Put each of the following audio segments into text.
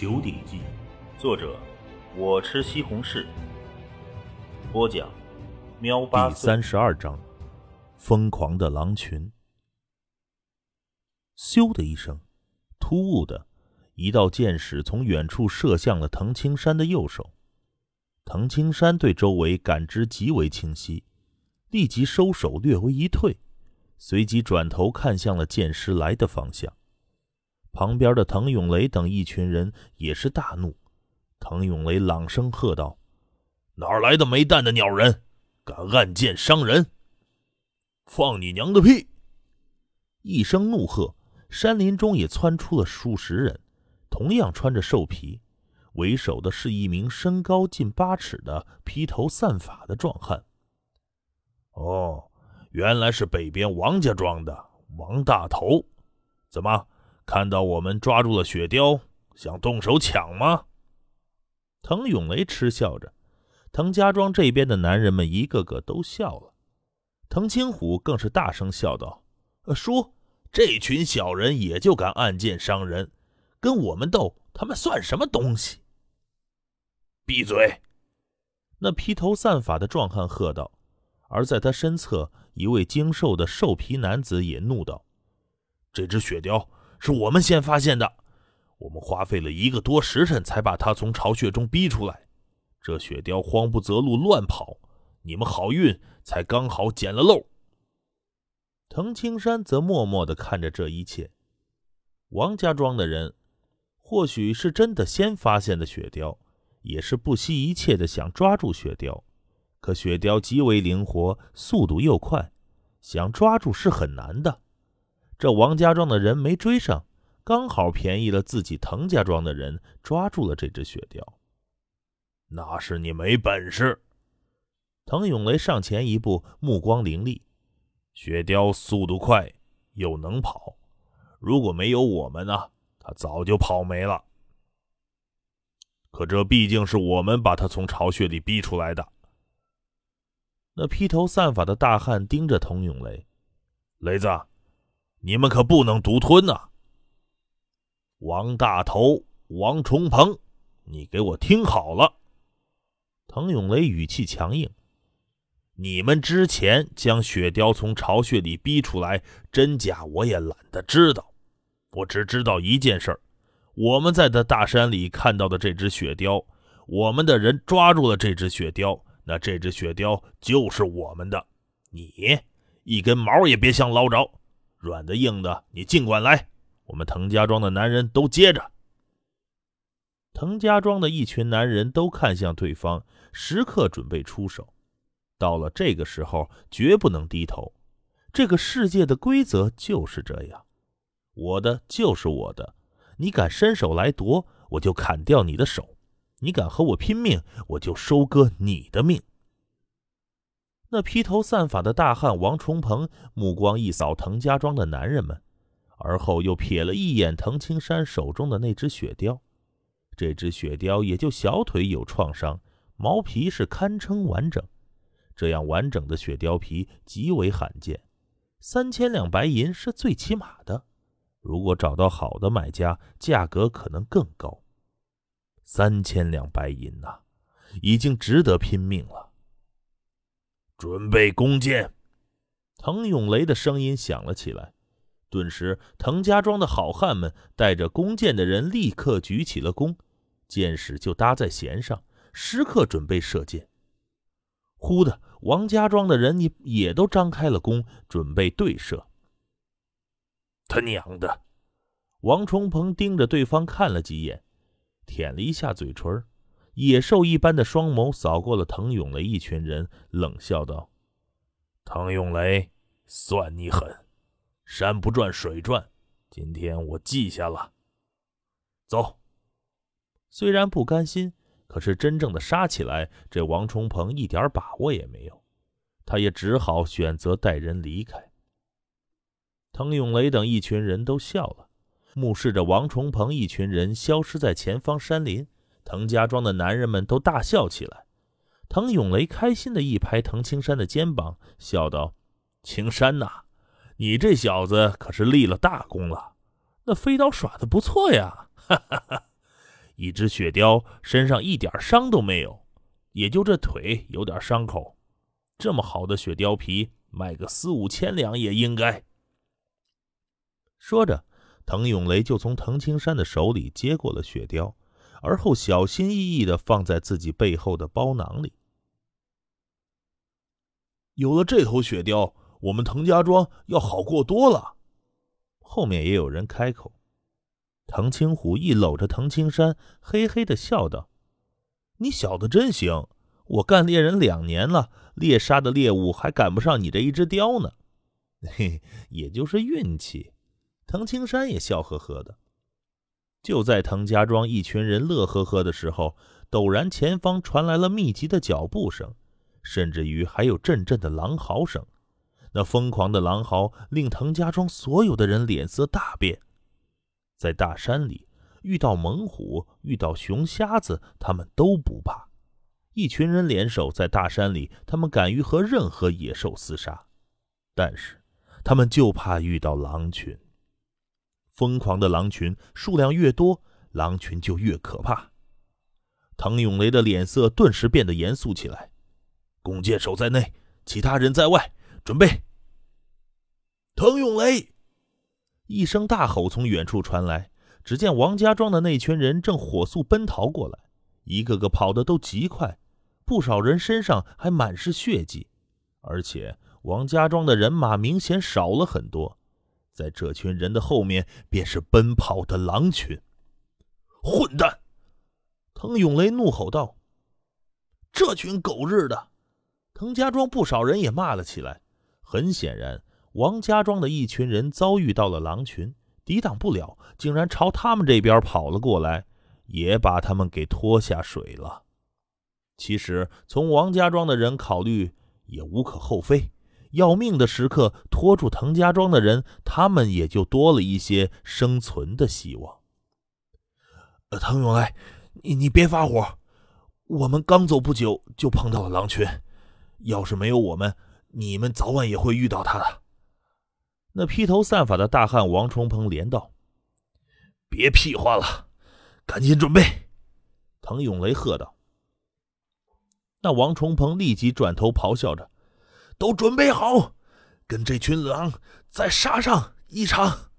九鼎记》，作者我吃西红柿，播讲喵八第三十二章：疯狂的狼群。咻的一声，突兀的一道箭矢从远处射向了藤青山的右手。藤青山对周围感知极为清晰，立即收手，略微一退，随即转头看向了箭矢来的方向。旁边的滕永雷等一群人也是大怒。滕永雷朗声喝道：“哪来的没蛋的鸟人，敢暗箭伤人？放你娘的屁！”一声怒喝，山林中也窜出了数十人，同样穿着兽皮，为首的是一名身高近八尺的披头散发的壮汉。哦，原来是北边王家庄的王大头，怎么？看到我们抓住了雪貂，想动手抢吗？滕永雷嗤笑着，滕家庄这边的男人们一个个都笑了。滕青虎更是大声笑道：“叔，这群小人也就敢暗箭伤人，跟我们斗，他们算什么东西？”闭嘴！那披头散发的壮汉喝道，而在他身侧，一位精瘦的兽皮男子也怒道：“这只雪貂。”是我们先发现的，我们花费了一个多时辰才把他从巢穴中逼出来。这雪貂慌不择路乱跑，你们好运才刚好捡了漏。滕青山则默默地看着这一切。王家庄的人或许是真的先发现的雪貂，也是不惜一切的想抓住雪貂。可雪貂极为灵活，速度又快，想抓住是很难的。这王家庄的人没追上，刚好便宜了自己滕家庄的人，抓住了这只雪貂。那是你没本事。滕永雷上前一步，目光凌厉。雪貂速度快，又能跑，如果没有我们呢，它早就跑没了。可这毕竟是我们把它从巢穴里逼出来的。那披头散发的大汉盯着滕永雷，雷子。你们可不能独吞呐！王大头、王重鹏，你给我听好了！滕永雷语气强硬：“你们之前将雪貂从巢穴里逼出来，真假我也懒得知道。我只知道一件事儿：我们在这大山里看到的这只雪貂，我们的人抓住了这只雪貂，那这只雪貂就是我们的。你一根毛也别想捞着！”软的硬的，你尽管来！我们滕家庄的男人都接着。滕家庄的一群男人都看向对方，时刻准备出手。到了这个时候，绝不能低头。这个世界的规则就是这样，我的就是我的。你敢伸手来夺，我就砍掉你的手；你敢和我拼命，我就收割你的命。那披头散发的大汉王重鹏目光一扫滕家庄的男人们，而后又瞥了一眼滕青山手中的那只雪貂。这只雪貂也就小腿有创伤，毛皮是堪称完整。这样完整的雪貂皮极为罕见，三千两白银是最起码的。如果找到好的买家，价格可能更高。三千两白银呐，已经值得拼命了。准备弓箭！滕永雷的声音响了起来，顿时，滕家庄的好汉们带着弓箭的人立刻举起了弓，箭矢就搭在弦上，时刻准备射箭。忽的，王家庄的人也也都张开了弓，准备对射。他娘的！王重鹏盯着对方看了几眼，舔了一下嘴唇。野兽一般的双眸扫过了滕永雷一群人，冷笑道：“滕永雷，算你狠！山不转水转，今天我记下了。走。”虽然不甘心，可是真正的杀起来，这王重鹏一点把握也没有，他也只好选择带人离开。滕永雷等一群人都笑了，目视着王重鹏一群人消失在前方山林。滕家庄的男人们都大笑起来。滕永雷开心的一拍滕青山的肩膀，笑道：“青山呐，你这小子可是立了大功了，那飞刀耍的不错呀！哈哈哈，一只雪貂身上一点伤都没有，也就这腿有点伤口。这么好的雪貂皮，卖个四五千两也应该。说着，滕永雷就从滕青山的手里接过了雪貂，而后小心翼翼的放在自己背后的包囊里。有了这头雪貂，我们滕家庄要好过多了。后面也有人开口。滕青虎一搂着滕青山，嘿嘿的笑道：“你小子真行，我干猎人两年了，猎杀的猎物还赶不上你这一只雕呢。嘿，也就是运气。”滕青山也笑呵呵的。就在滕家庄一群人乐呵呵的时候，陡然前方传来了密集的脚步声，甚至于还有阵阵的狼嚎声。那疯狂的狼嚎令滕家庄所有的人脸色大变。在大山里遇到猛虎、遇到熊瞎子，他们都不怕。一群人联手在大山里，他们敢于和任何野兽厮杀。但是，他们就怕遇到狼群。疯狂的狼群数量越多，狼群就越可怕。滕永雷的脸色顿时变得严肃起来。弓箭手在内，其他人在外，准备。滕永雷。一声大吼从远处传来，只见王家庄的那群人正火速奔逃过来，一个个跑得都极快，不少人身上还满是血迹，而且王家庄的人马明显少了很多。在这群人的后面，便是奔跑的狼群。混蛋！滕永雷怒吼道：“这群狗日的！”滕家庄不少人也骂了起来。很显然。王家庄的一群人遭遇到了狼群，抵挡不了，竟然朝他们这边跑了过来，也把他们给拖下水了。其实从王家庄的人考虑也无可厚非，要命的时刻拖住滕家庄的人，他们也就多了一些生存的希望。呃滕永来，你你别发火，我们刚走不久就碰到了狼群，要是没有我们，你们早晚也会遇到他的。那披头散发的大汉王重鹏连道：“别屁话了，赶紧准备！”滕永雷喝道。那王重鹏立即转头咆哮着：“都准备好，跟这群狼再杀上一场！”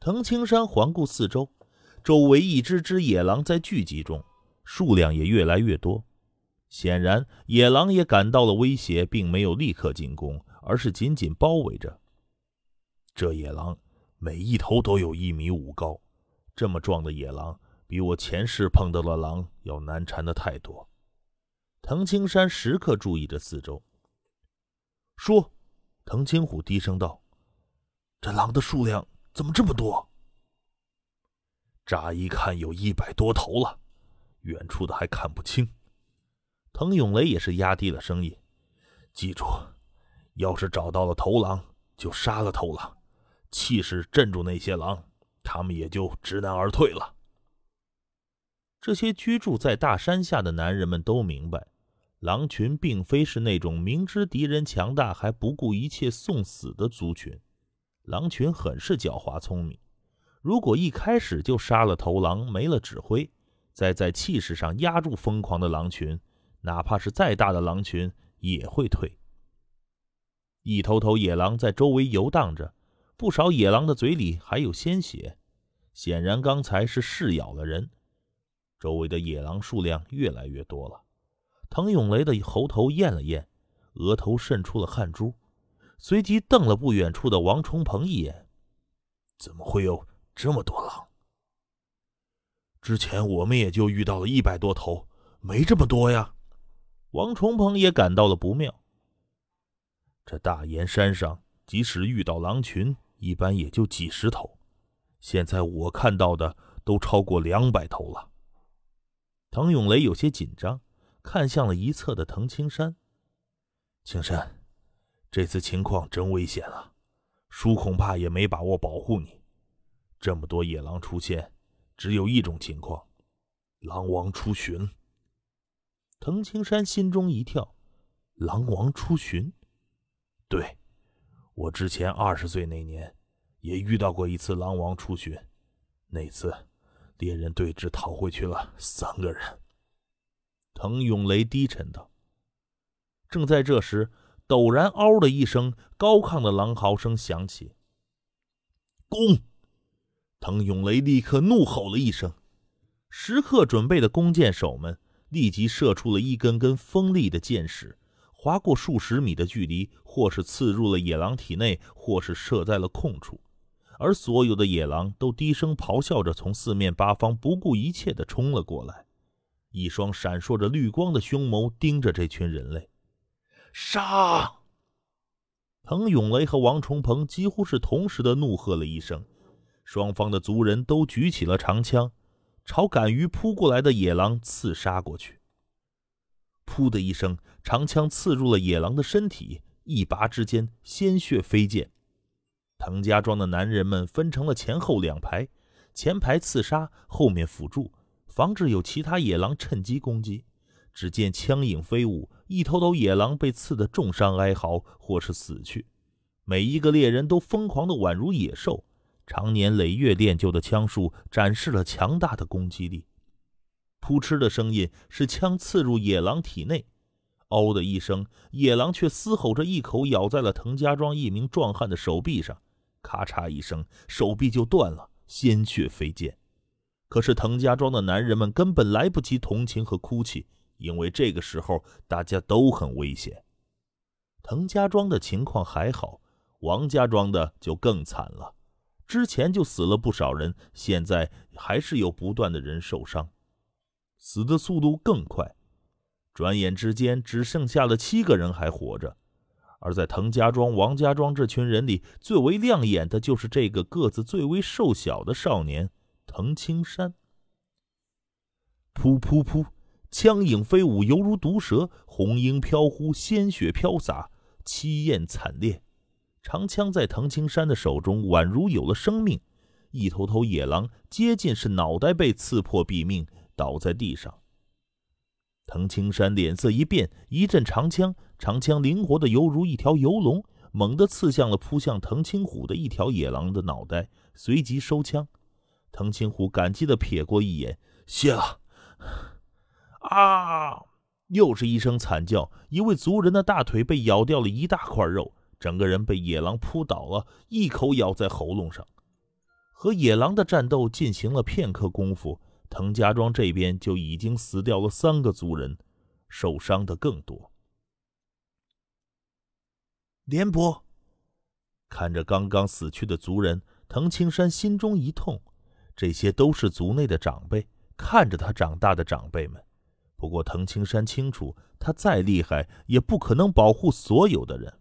藤青山环顾四周，周围一只只野狼在聚集中，数量也越来越多。显然，野狼也感到了威胁，并没有立刻进攻，而是紧紧包围着。这野狼每一头都有一米五高，这么壮的野狼，比我前世碰到的狼要难缠的太多。滕青山时刻注意着四周。说，滕青虎低声道：“这狼的数量怎么这么多？乍一看有一百多头了，远处的还看不清。”滕永雷也是压低了声音：“记住，要是找到了头狼，就杀了头狼，气势镇住那些狼，他们也就知难而退了。”这些居住在大山下的男人们都明白，狼群并非是那种明知敌人强大还不顾一切送死的族群，狼群很是狡猾聪明。如果一开始就杀了头狼，没了指挥，再在气势上压住疯狂的狼群。哪怕是再大的狼群也会退。一头头野狼在周围游荡着，不少野狼的嘴里还有鲜血，显然刚才是噬咬了人。周围的野狼数量越来越多了。滕永雷的喉头咽了咽，额头渗出了汗珠，随即瞪了不远处的王重鹏一眼：“怎么会有这么多狼？之前我们也就遇到了一百多头，没这么多呀。”王重鹏也感到了不妙。这大岩山上，即使遇到狼群，一般也就几十头，现在我看到的都超过两百头了。滕永雷有些紧张，看向了一侧的藤青山。青山，这次情况真危险啊！叔恐怕也没把握保护你。这么多野狼出现，只有一种情况：狼王出巡。藤青山心中一跳，狼王出巡。对，我之前二十岁那年，也遇到过一次狼王出巡，那次猎人对峙逃回去了三个人。滕永雷低沉道。正在这时，陡然“嗷”的一声，高亢的狼嚎声响起。弓！滕永雷立刻怒吼了一声，时刻准备的弓箭手们立即射出了一根根锋利的箭矢，划过数十米的距离，或是刺入了野狼体内，或是射在了空处。而所有的野狼都低声咆哮着，从四面八方不顾一切地冲了过来，一双闪烁着绿光的凶眸盯着这群人类。杀！滕永雷和王重鹏几乎是同时的怒喝了一声，双方的族人都举起了长枪，朝敢于扑过来的野狼刺杀过去。噗的一声，长枪刺入了野狼的身体，一拔之间，鲜血飞溅。滕家庄的男人们分成了前后两排，前排刺杀，后面辅助，防止有其他野狼趁机攻击。只见枪影飞舞，一头头野狼被刺得重伤哀嚎，或是死去。每一个猎人都疯狂的宛如野兽，常年累月练就的枪术展示了强大的攻击力。扑哧的声音是枪刺入野狼体内，嗷的一声，野狼却嘶吼着一口咬在了滕家庄一名壮汉的手臂上。咔嚓一声，手臂就断了，鲜血飞溅。可是滕家庄的男人们根本来不及同情和哭泣，因为这个时候大家都很危险。滕家庄的情况还好，王家庄的就更惨了。之前就死了不少人，现在还是有不断的人受伤，死的速度更快。转眼之间，只剩下了七个人还活着。而在滕家庄、王家庄这群人里，最为亮眼的就是这个个子最为瘦小的少年滕青山。噗噗噗，枪影飞舞，犹如毒蛇；红缨飘忽，鲜血飘洒，凄艳惨烈。长枪在滕青山的手中，宛如有了生命。一头头野狼接近，是脑袋被刺破毙命，倒在地上。滕青山脸色一变，一阵长枪。长枪灵活的犹如一条游龙，猛地刺向了扑向滕青虎的一条野狼的脑袋，随即收枪。滕青虎感激的瞥过一眼，谢了。啊！又是一声惨叫，一位族人的大腿被咬掉了一大块肉，整个人被野狼扑倒了，一口咬在喉咙上。和野狼的战斗进行了片刻功夫，滕家庄这边就已经死掉了三个族人，受伤的更多。廉伯看着刚刚死去的族人，滕青山心中一痛。这些都是族内的长辈，看着他长大的长辈们。不过滕青山清楚，他再厉害也不可能保护所有的人。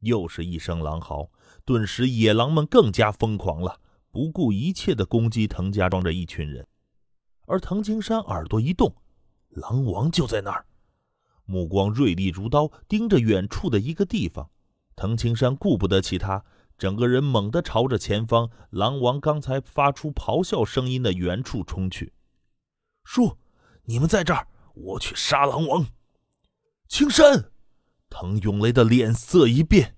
又是一声狼嚎，顿时野狼们更加疯狂了，不顾一切的攻击滕家庄这一群人。而滕青山耳朵一动，狼王就在那儿。目光锐利如刀，盯着远处的一个地方。滕青山顾不得其他，整个人猛地朝着前方狼王刚才发出咆哮声音的原处冲去。叔，你们在这儿，我去杀狼王。青山，滕永雷的脸色一变。